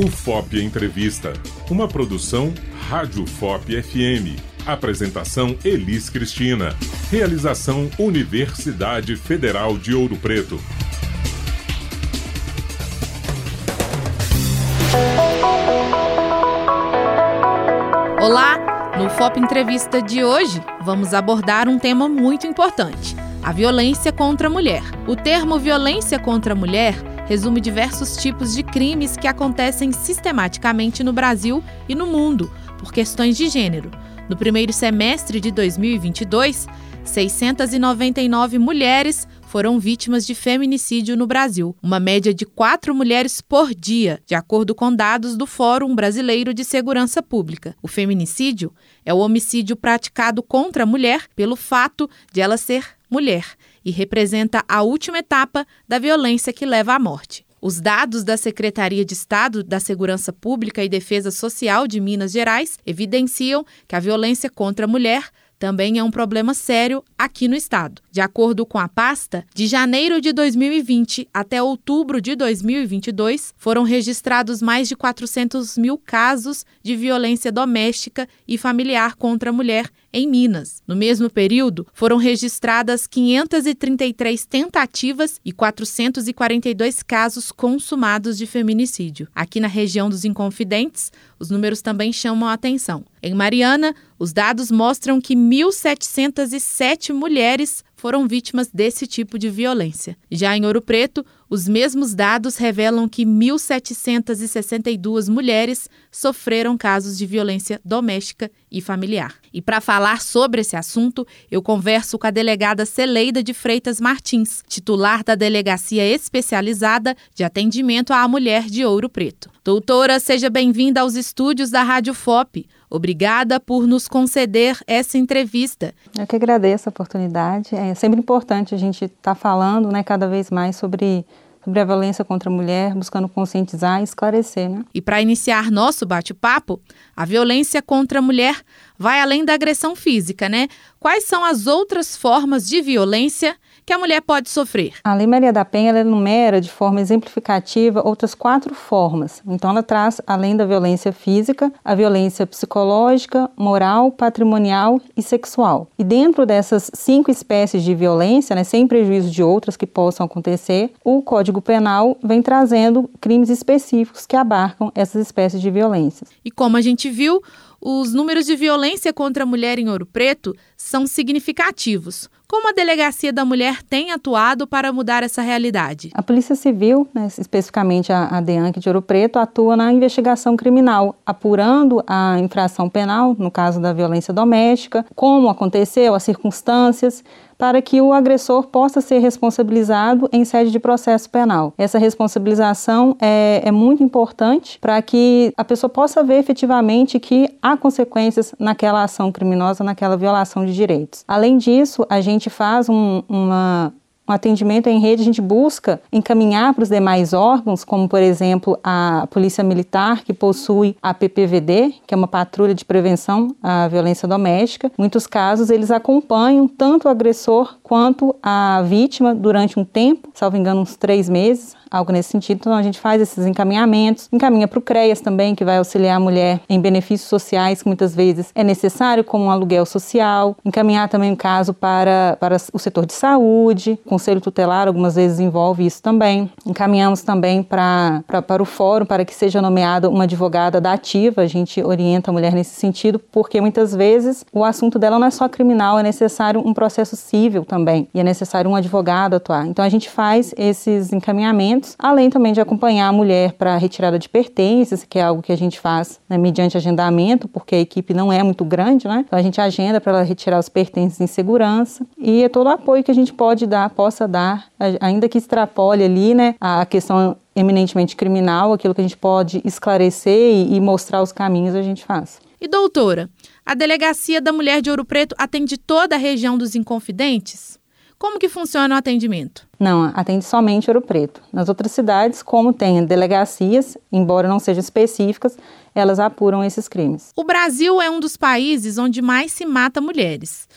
O FOP Entrevista, uma produção Rádio FOP FM. Apresentação Elis Cristina. Realização Universidade Federal de Ouro Preto. Olá! No FOP Entrevista de hoje, vamos abordar um tema muito importante: a violência contra a mulher. O termo violência contra a mulher resume diversos tipos de crimes que acontecem sistematicamente no Brasil e no mundo por questões de gênero. No primeiro semestre de 2022, 699 mulheres foram vítimas de feminicídio no Brasil, uma média de quatro mulheres por dia, de acordo com dados do Fórum Brasileiro de Segurança Pública. O feminicídio é o homicídio praticado contra a mulher pelo fato de ela ser mulher e representa a última etapa da violência que leva à morte. Os dados da Secretaria de Estado da Segurança Pública e Defesa Social de Minas Gerais evidenciam que a violência contra a mulher também é um problema sério aqui no estado. De acordo com a pasta, de janeiro de 2020 até outubro de 2022, foram registrados mais de 400 mil casos de violência doméstica e familiar contra a mulher em Minas. No mesmo período, foram registradas 533 tentativas e 442 casos consumados de feminicídio. Aqui na região dos Inconfidentes, os números também chamam a atenção. Em Mariana, os dados mostram que 1.707 mulheres foram vítimas desse tipo de violência. Já em Ouro Preto, os mesmos dados revelam que 1.762 mulheres sofreram casos de violência doméstica e familiar. E para falar sobre esse assunto, eu converso com a delegada Celeida de Freitas Martins, titular da Delegacia Especializada de Atendimento à Mulher de Ouro Preto. Doutora, seja bem-vinda aos estúdios da Rádio FOP. Obrigada por nos conceder essa entrevista. Eu que agradeço a oportunidade. É sempre importante a gente estar tá falando né, cada vez mais sobre sobre a violência contra a mulher, buscando conscientizar e esclarecer. Né? E para iniciar nosso bate-papo, a violência contra a mulher vai além da agressão física, né? Quais são as outras formas de violência que a mulher pode sofrer? A Lei Maria da Penha ela enumera de forma exemplificativa outras quatro formas. Então, ela traz, além da violência física, a violência psicológica, moral, patrimonial e sexual. E dentro dessas cinco espécies de violência, né, sem prejuízo de outras que possam acontecer, o Código Penal vem trazendo crimes específicos que abarcam essas espécies de violências. E como a gente viu, os números de violência contra a mulher em Ouro Preto são significativos. Como a Delegacia da Mulher tem atuado para mudar essa realidade? A Polícia Civil, né, especificamente a, a DEANC de Ouro Preto, atua na investigação criminal, apurando a infração penal, no caso da violência doméstica, como aconteceu, as circunstâncias, para que o agressor possa ser responsabilizado em sede de processo penal. Essa responsabilização é, é muito importante para que a pessoa possa ver efetivamente que há consequências naquela ação criminosa, naquela violação de direitos. Além disso, a gente faz um, uma um atendimento em rede, a gente busca encaminhar para os demais órgãos, como por exemplo a Polícia Militar, que possui a PPVD, que é uma patrulha de prevenção à violência doméstica. Muitos casos, eles acompanham tanto o agressor quanto a vítima durante um tempo, salvo engano, uns três meses, algo nesse sentido. Então a gente faz esses encaminhamentos, encaminha para o CREAS também, que vai auxiliar a mulher em benefícios sociais que muitas vezes é necessário, como um aluguel social, encaminhar também o caso para, para o setor de saúde, conselho tutelar algumas vezes envolve isso também. Encaminhamos também para, para, para o fórum para que seja nomeada uma advogada da ativa, a gente orienta a mulher nesse sentido, porque muitas vezes o assunto dela não é só criminal, é necessário um processo civil também, e é necessário um advogado atuar. Então a gente faz esses encaminhamentos além também de acompanhar a mulher para retirada de pertences, que é algo que a gente faz né, mediante agendamento, porque a equipe não é muito grande, né? Então a gente agenda para ela retirar os pertences em segurança e é todo o apoio que a gente pode dar, possa dar, ainda que extrapole ali, né, a questão eminentemente criminal, aquilo que a gente pode esclarecer e, e mostrar os caminhos, a gente faz. E doutora, a Delegacia da Mulher de Ouro Preto atende toda a região dos Inconfidentes? Como que funciona o atendimento? Não, atende somente Ouro Preto. Nas outras cidades, como tem delegacias, embora não sejam específicas, elas apuram esses crimes. O Brasil é um dos países onde mais se mata mulheres.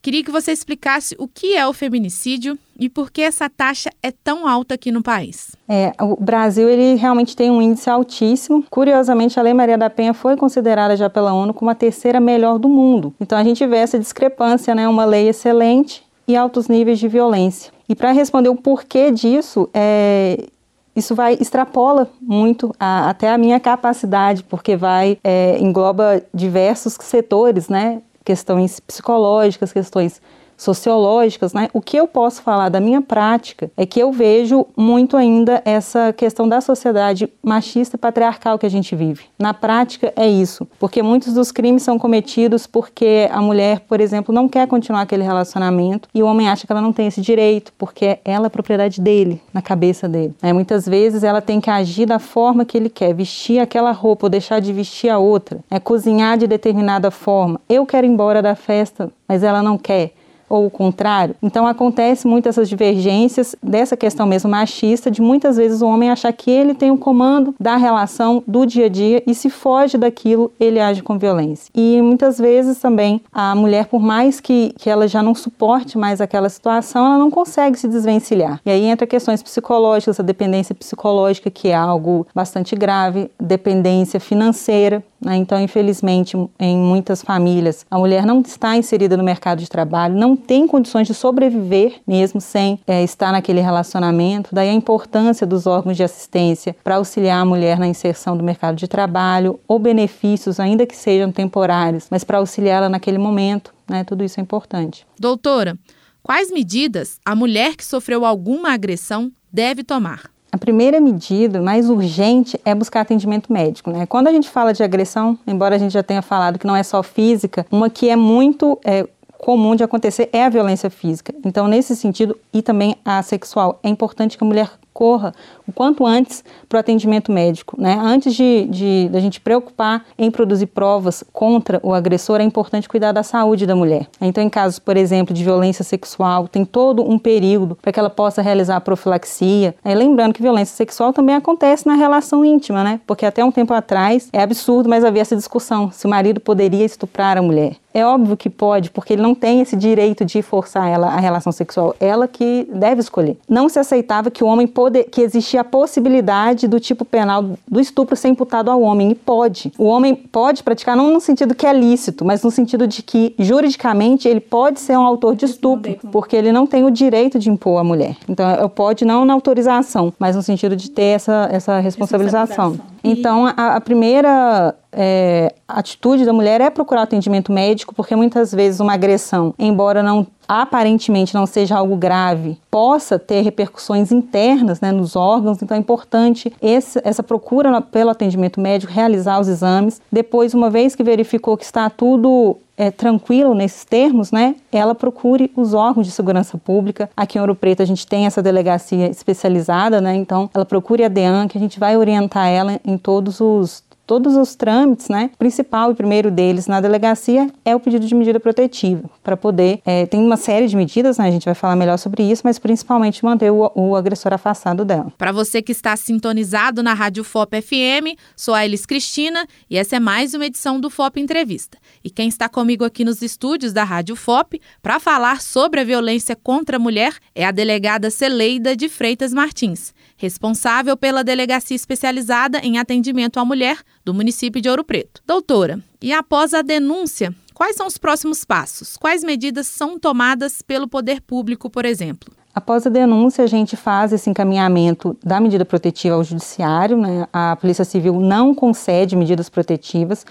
Queria que você explicasse o que é o feminicídio e por que essa taxa é tão alta aqui no país. É, o Brasil ele realmente tem um índice altíssimo. Curiosamente, a Lei Maria da Penha foi considerada já pela ONU como a terceira melhor do mundo. Então a gente vê essa discrepância, né? Uma lei excelente e altos níveis de violência. E para responder o porquê disso, é, isso vai extrapola muito a, até a minha capacidade, porque vai é, engloba diversos setores, né? Questões psicológicas, questões sociológicas, né? O que eu posso falar da minha prática é que eu vejo muito ainda essa questão da sociedade machista e patriarcal que a gente vive. Na prática é isso, porque muitos dos crimes são cometidos porque a mulher, por exemplo, não quer continuar aquele relacionamento e o homem acha que ela não tem esse direito, porque ela é propriedade dele, na cabeça dele. É, muitas vezes ela tem que agir da forma que ele quer, vestir aquela roupa ou deixar de vestir a outra, é cozinhar de determinada forma. Eu quero ir embora da festa, mas ela não quer ou o contrário. Então acontece muito essas divergências dessa questão mesmo machista de muitas vezes o homem achar que ele tem o comando da relação do dia a dia e se foge daquilo, ele age com violência. E muitas vezes também a mulher, por mais que, que ela já não suporte mais aquela situação, ela não consegue se desvencilhar. E aí entra questões psicológicas, a dependência psicológica, que é algo bastante grave, dependência financeira, né? Então, infelizmente, em muitas famílias, a mulher não está inserida no mercado de trabalho, não tem condições de sobreviver mesmo sem é, estar naquele relacionamento. Daí a importância dos órgãos de assistência para auxiliar a mulher na inserção do mercado de trabalho ou benefícios, ainda que sejam temporários, mas para auxiliá-la naquele momento. Né? Tudo isso é importante. Doutora, quais medidas a mulher que sofreu alguma agressão deve tomar? A primeira medida mais urgente é buscar atendimento médico. Né? Quando a gente fala de agressão, embora a gente já tenha falado que não é só física, uma que é muito é, comum de acontecer é a violência física. Então, nesse sentido, e também a sexual, é importante que a mulher corra o quanto antes para o atendimento médico. Né? Antes de, de, de gente preocupar em produzir provas contra o agressor, é importante cuidar da saúde da mulher. Então, em casos, por exemplo, de violência sexual, tem todo um período para que ela possa realizar a profilaxia. Aí, lembrando que violência sexual também acontece na relação íntima, né? Porque até um tempo atrás é absurdo, mas havia essa discussão se o marido poderia estuprar a mulher. É óbvio que pode, porque ele não tem esse direito de forçar ela a relação sexual, ela que deve escolher. Não se aceitava que o homem pode, que existia a possibilidade do tipo penal do estupro ser imputado ao homem, e pode. O homem pode praticar não no sentido que é lícito, mas no sentido de que juridicamente ele pode ser um autor de estupro, porque ele não tem o direito de impor a mulher. Então, pode não na autorização, mas no sentido de ter essa, essa responsabilização. Então, a, a primeira é, atitude da mulher é procurar atendimento médico, porque muitas vezes uma agressão, embora não aparentemente não seja algo grave, possa ter repercussões internas né, nos órgãos, então é importante esse, essa procura pelo atendimento médico, realizar os exames. Depois, uma vez que verificou que está tudo é, tranquilo nesses termos, né, ela procure os órgãos de segurança pública. Aqui em Ouro Preto a gente tem essa delegacia especializada, né, então ela procure a DEAN, que a gente vai orientar ela em todos os todos os trâmites, né? O principal e primeiro deles na delegacia é o pedido de medida protetiva, para poder. É, tem uma série de medidas, né? A gente vai falar melhor sobre isso, mas principalmente manter o, o agressor afastado dela. Para você que está sintonizado na Rádio FOP FM, sou a Elis Cristina e essa é mais uma edição do FOP Entrevista. E quem está comigo aqui nos estúdios da Rádio FOP para falar sobre a violência contra a mulher é a delegada Celeida de Freitas Martins responsável pela Delegacia Especializada em Atendimento à Mulher do município de Ouro Preto. Doutora, e após a denúncia, quais são os próximos passos? Quais medidas são tomadas pelo poder público, por exemplo? Após a denúncia, a gente faz esse encaminhamento da medida protetiva ao judiciário. Né? A Polícia Civil não concede medidas protetivas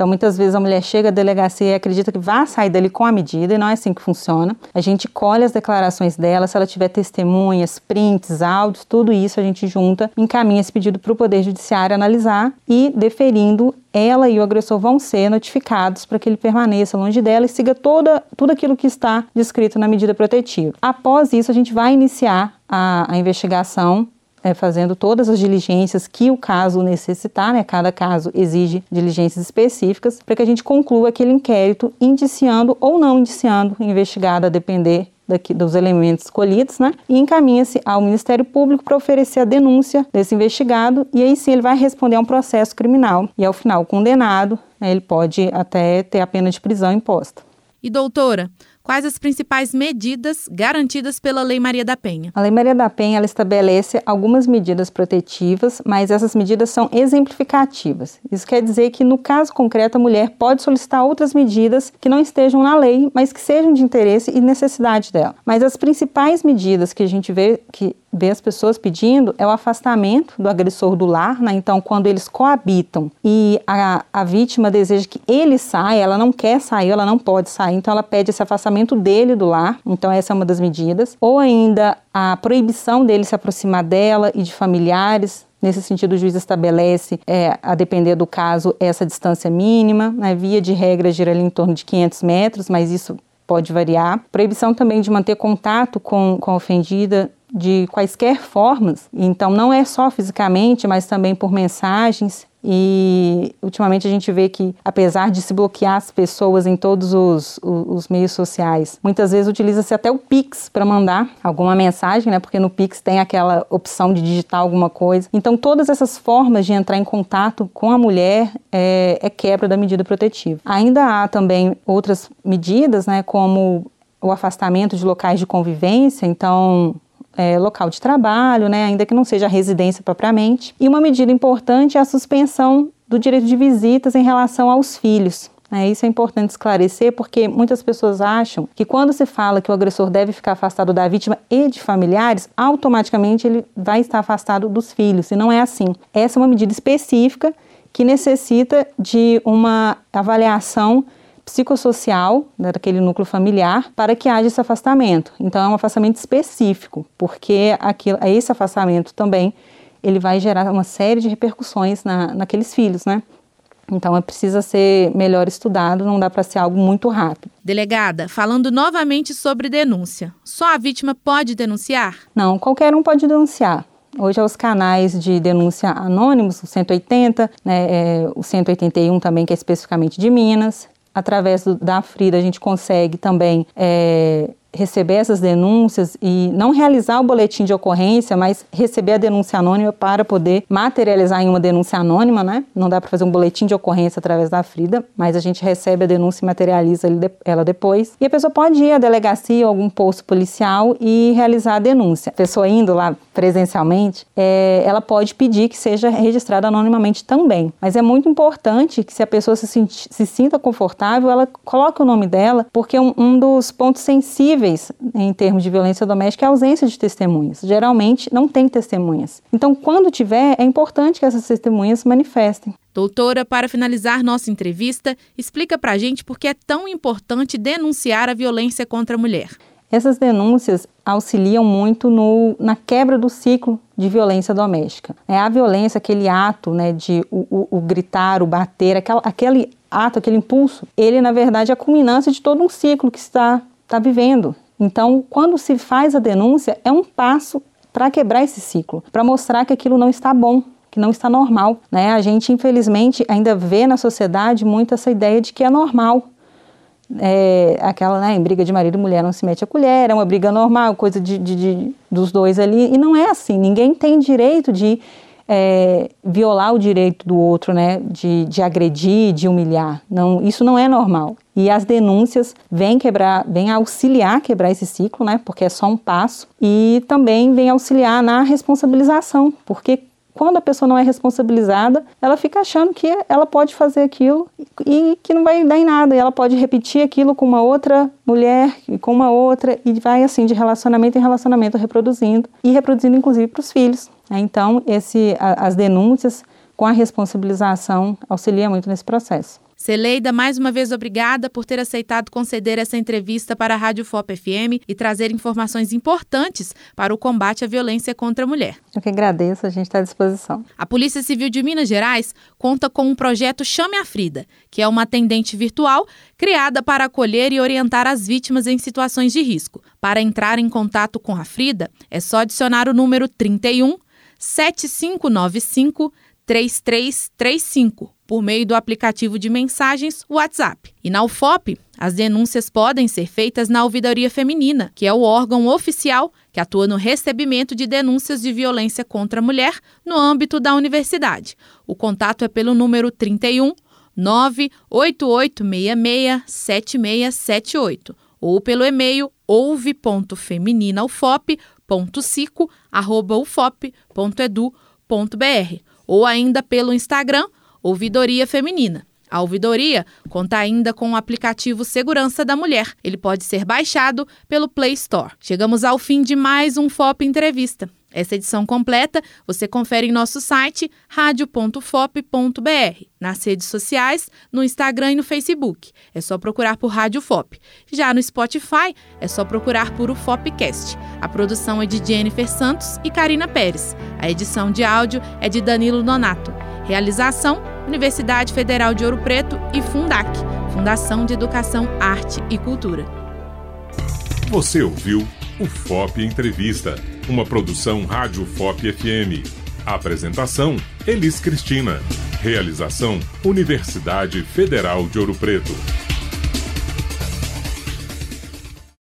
então, muitas vezes a mulher chega à delegacia e acredita que vai sair dali com a medida, e não é assim que funciona. A gente colhe as declarações dela, se ela tiver testemunhas, prints, áudios, tudo isso a gente junta, encaminha esse pedido para o Poder Judiciário analisar e, deferindo, ela e o agressor vão ser notificados para que ele permaneça longe dela e siga toda, tudo aquilo que está descrito na medida protetiva. Após isso, a gente vai iniciar a, a investigação é, fazendo todas as diligências que o caso necessitar, né? Cada caso exige diligências específicas para que a gente conclua aquele inquérito, indiciando ou não indiciando o investigado, a depender daqui, dos elementos escolhidos, né? E encaminha-se ao Ministério Público para oferecer a denúncia desse investigado e aí sim ele vai responder a um processo criminal e ao final condenado, né, ele pode até ter a pena de prisão imposta. E doutora, quais as principais medidas garantidas pela Lei Maria da Penha? A Lei Maria da Penha ela estabelece algumas medidas protetivas, mas essas medidas são exemplificativas. Isso quer dizer que, no caso concreto, a mulher pode solicitar outras medidas que não estejam na lei, mas que sejam de interesse e necessidade dela. Mas as principais medidas que a gente vê que vê as pessoas pedindo é o afastamento do agressor do lar, né? Então, quando eles coabitam e a, a vítima deseja que ele saia, ela não quer sair, ela não pode sair, então ela pede esse afastamento dele do lar. Então, essa é uma das medidas. Ou ainda a proibição dele se aproximar dela e de familiares, Nesse sentido, o juiz estabelece, é, a depender do caso, essa distância mínima. Né? Via de regra, gira ali em torno de 500 metros, mas isso pode variar. Proibição também de manter contato com, com a ofendida de quaisquer formas. Então, não é só fisicamente, mas também por mensagens. E ultimamente a gente vê que, apesar de se bloquear as pessoas em todos os, os, os meios sociais, muitas vezes utiliza-se até o Pix para mandar alguma mensagem, né? Porque no Pix tem aquela opção de digitar alguma coisa. Então, todas essas formas de entrar em contato com a mulher é, é quebra da medida protetiva. Ainda há também outras medidas, né? Como o afastamento de locais de convivência. Então, é, local de trabalho, né, ainda que não seja residência propriamente. E uma medida importante é a suspensão do direito de visitas em relação aos filhos. É, isso é importante esclarecer porque muitas pessoas acham que quando se fala que o agressor deve ficar afastado da vítima e de familiares, automaticamente ele vai estar afastado dos filhos. E não é assim. Essa é uma medida específica que necessita de uma avaliação psicossocial né, daquele núcleo familiar para que haja esse afastamento. Então é um afastamento específico, porque aquilo, esse afastamento também ele vai gerar uma série de repercussões na, naqueles filhos, né? Então é precisa ser melhor estudado, não dá para ser algo muito rápido. Delegada, falando novamente sobre denúncia, só a vítima pode denunciar? Não, qualquer um pode denunciar. Hoje, os canais de denúncia anônimos, o 180, né, é, o 181 também, que é especificamente de Minas, através do, da Frida, a gente consegue também é, receber essas denúncias e não realizar o boletim de ocorrência, mas receber a denúncia anônima para poder materializar em uma denúncia anônima, né? Não dá para fazer um boletim de ocorrência através da Frida, mas a gente recebe a denúncia e materializa ela depois. E a pessoa pode ir à delegacia ou algum posto policial e realizar a denúncia. A pessoa indo lá presencialmente, é, ela pode pedir que seja registrada anonimamente também. Mas é muito importante que se a pessoa se, se sinta confortável, ela coloque o nome dela, porque um, um dos pontos sensíveis possíveis em termos de violência doméstica é a ausência de testemunhas. Geralmente não tem testemunhas. Então, quando tiver, é importante que essas testemunhas se manifestem. Doutora, para finalizar nossa entrevista, explica para a gente por que é tão importante denunciar a violência contra a mulher. Essas denúncias auxiliam muito no, na quebra do ciclo de violência doméstica. É a violência, aquele ato né, de o, o, o gritar, o bater, aquela, aquele ato, aquele impulso, ele na verdade é a culminância de todo um ciclo que está está vivendo. Então, quando se faz a denúncia, é um passo para quebrar esse ciclo, para mostrar que aquilo não está bom, que não está normal. Né? A gente, infelizmente, ainda vê na sociedade muito essa ideia de que é normal. É, aquela, né, em briga de marido e mulher não se mete a colher, é uma briga normal, coisa de, de, de dos dois ali, e não é assim. Ninguém tem direito de é, violar o direito do outro, né, de, de agredir, de humilhar. Não, isso não é normal. E as denúncias vêm quebrar, vêm auxiliar a quebrar esse ciclo, né, porque é só um passo, e também vem auxiliar na responsabilização, porque quando a pessoa não é responsabilizada, ela fica achando que ela pode fazer aquilo e que não vai dar em nada. E ela pode repetir aquilo com uma outra mulher com uma outra e vai assim de relacionamento em relacionamento reproduzindo e reproduzindo inclusive para os filhos. Né? Então, esse, as denúncias com a responsabilização auxilia muito nesse processo. Celeida, mais uma vez obrigada por ter aceitado conceder essa entrevista para a Rádio FOP FM e trazer informações importantes para o combate à violência contra a mulher. Eu que agradeço, a gente está à disposição. A Polícia Civil de Minas Gerais conta com um projeto Chame a Frida, que é uma atendente virtual criada para acolher e orientar as vítimas em situações de risco. Para entrar em contato com a Frida, é só adicionar o número 31 7595 3335 por meio do aplicativo de mensagens WhatsApp. E na UFOP, as denúncias podem ser feitas na Ouvidoria Feminina, que é o órgão oficial que atua no recebimento de denúncias de violência contra a mulher no âmbito da universidade. O contato é pelo número 31 98866 7678 ou pelo e-mail ouve.femininaufop.cico@ufop.edu.br ou ainda pelo Instagram Ouvidoria Feminina. A ouvidoria conta ainda com o aplicativo Segurança da Mulher. Ele pode ser baixado pelo Play Store. Chegamos ao fim de mais um FOP Entrevista. Essa edição completa você confere em nosso site radio.fop.br, nas redes sociais, no Instagram e no Facebook. É só procurar por Rádio FOP. Já no Spotify, é só procurar por o FOPcast. A produção é de Jennifer Santos e Karina Pérez. A edição de áudio é de Danilo Nonato. Realização: Universidade Federal de Ouro Preto e Fundac, Fundação de Educação, Arte e Cultura. Você ouviu o FOP Entrevista, uma produção Rádio FOP FM. Apresentação: Elis Cristina. Realização: Universidade Federal de Ouro Preto.